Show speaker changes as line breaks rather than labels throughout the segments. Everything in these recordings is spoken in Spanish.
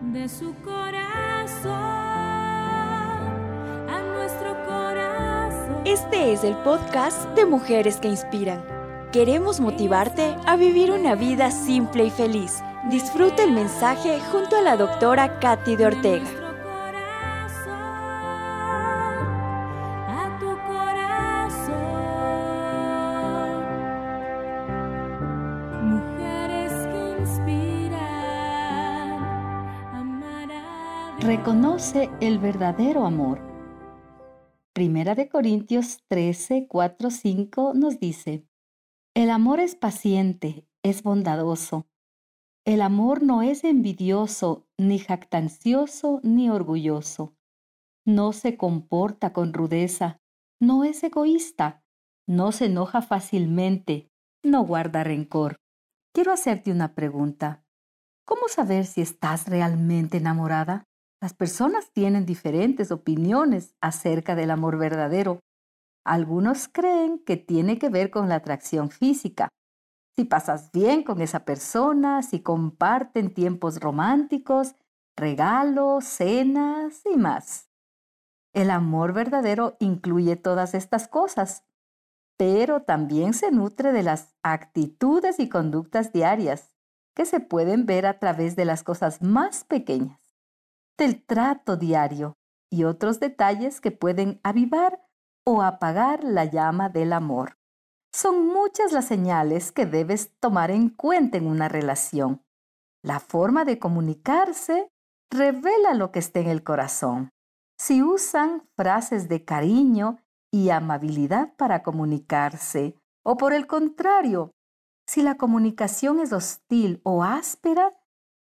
de su corazón a nuestro corazón.
Este es el podcast de Mujeres que Inspiran. Queremos motivarte a vivir una vida simple y feliz. Disfruta el mensaje junto a la doctora Katy de Ortega.
Reconoce el verdadero amor. Primera de Corintios 13, 4, 5 nos dice, El amor es paciente, es bondadoso. El amor no es envidioso, ni jactancioso, ni orgulloso. No se comporta con rudeza, no es egoísta, no se enoja fácilmente, no guarda rencor. Quiero hacerte una pregunta. ¿Cómo saber si estás realmente enamorada? Las personas tienen diferentes opiniones acerca del amor verdadero. Algunos creen que tiene que ver con la atracción física. Si pasas bien con esa persona, si comparten tiempos románticos, regalos, cenas y más. El amor verdadero incluye todas estas cosas, pero también se nutre de las actitudes y conductas diarias que se pueden ver a través de las cosas más pequeñas del trato diario y otros detalles que pueden avivar o apagar la llama del amor. Son muchas las señales que debes tomar en cuenta en una relación. La forma de comunicarse revela lo que está en el corazón. Si usan frases de cariño y amabilidad para comunicarse, o por el contrario, si la comunicación es hostil o áspera,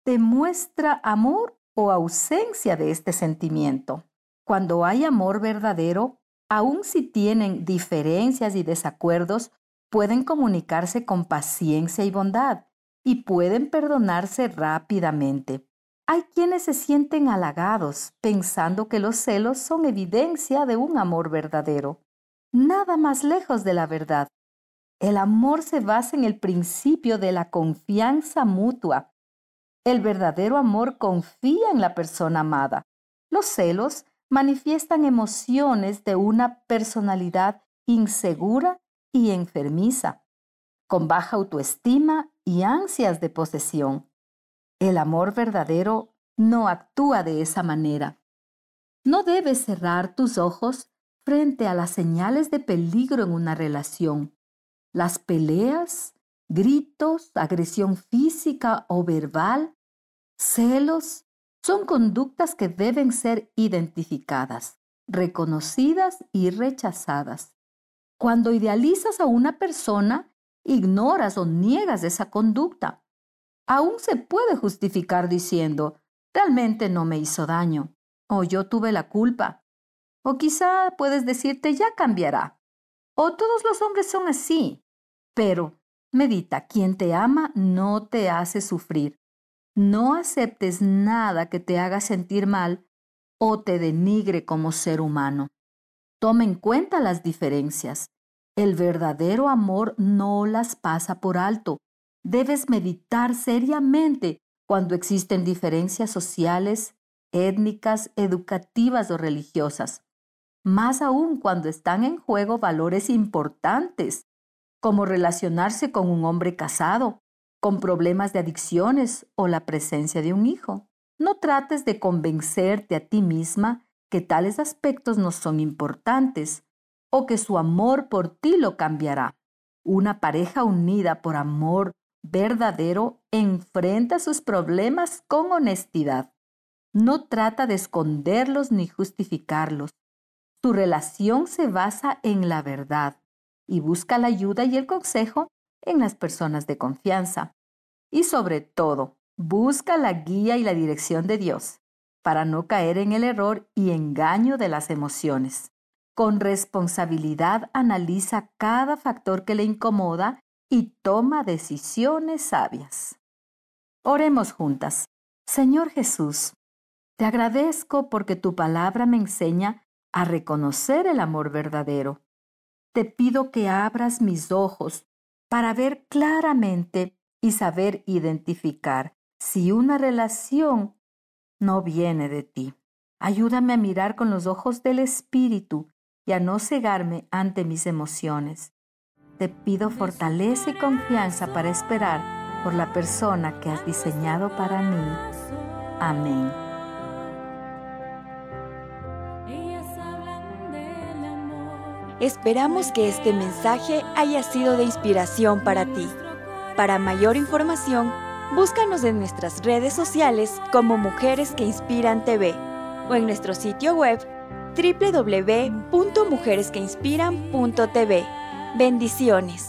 demuestra amor o ausencia de este sentimiento. Cuando hay amor verdadero, aun si tienen diferencias y desacuerdos, pueden comunicarse con paciencia y bondad y pueden perdonarse rápidamente. Hay quienes se sienten halagados pensando que los celos son evidencia de un amor verdadero. Nada más lejos de la verdad. El amor se basa en el principio de la confianza mutua el verdadero amor confía en la persona amada. Los celos manifiestan emociones de una personalidad insegura y enfermiza, con baja autoestima y ansias de posesión. El amor verdadero no actúa de esa manera. No debes cerrar tus ojos frente a las señales de peligro en una relación. Las peleas, gritos, agresión física o verbal celos, son conductas que deben ser identificadas, reconocidas y rechazadas. Cuando idealizas a una persona, ignoras o niegas esa conducta. Aún se puede justificar diciendo, realmente no me hizo daño, o yo tuve la culpa, o quizá puedes decirte ya cambiará, o todos los hombres son así. Pero, medita, quien te ama no te hace sufrir. No aceptes nada que te haga sentir mal o te denigre como ser humano. Toma en cuenta las diferencias. El verdadero amor no las pasa por alto. Debes meditar seriamente cuando existen diferencias sociales, étnicas, educativas o religiosas. Más aún cuando están en juego valores importantes, como relacionarse con un hombre casado, con problemas de adicciones o la presencia de un hijo. No trates de convencerte a ti misma que tales aspectos no son importantes o que su amor por ti lo cambiará. Una pareja unida por amor verdadero enfrenta sus problemas con honestidad. No trata de esconderlos ni justificarlos. Su relación se basa en la verdad y busca la ayuda y el consejo en las personas de confianza. Y sobre todo, busca la guía y la dirección de Dios para no caer en el error y engaño de las emociones. Con responsabilidad analiza cada factor que le incomoda y toma decisiones sabias. Oremos juntas. Señor Jesús, te agradezco porque tu palabra me enseña a reconocer el amor verdadero. Te pido que abras mis ojos para ver claramente y saber identificar si una relación no viene de ti. Ayúdame a mirar con los ojos del Espíritu y a no cegarme ante mis emociones. Te pido fortaleza y confianza para esperar por la persona que has diseñado para mí. Amén.
Esperamos que este mensaje haya sido de inspiración para ti. Para mayor información, búscanos en nuestras redes sociales como Mujeres que Inspiran TV o en nuestro sitio web www.mujeresqueinspiran.tv. Bendiciones.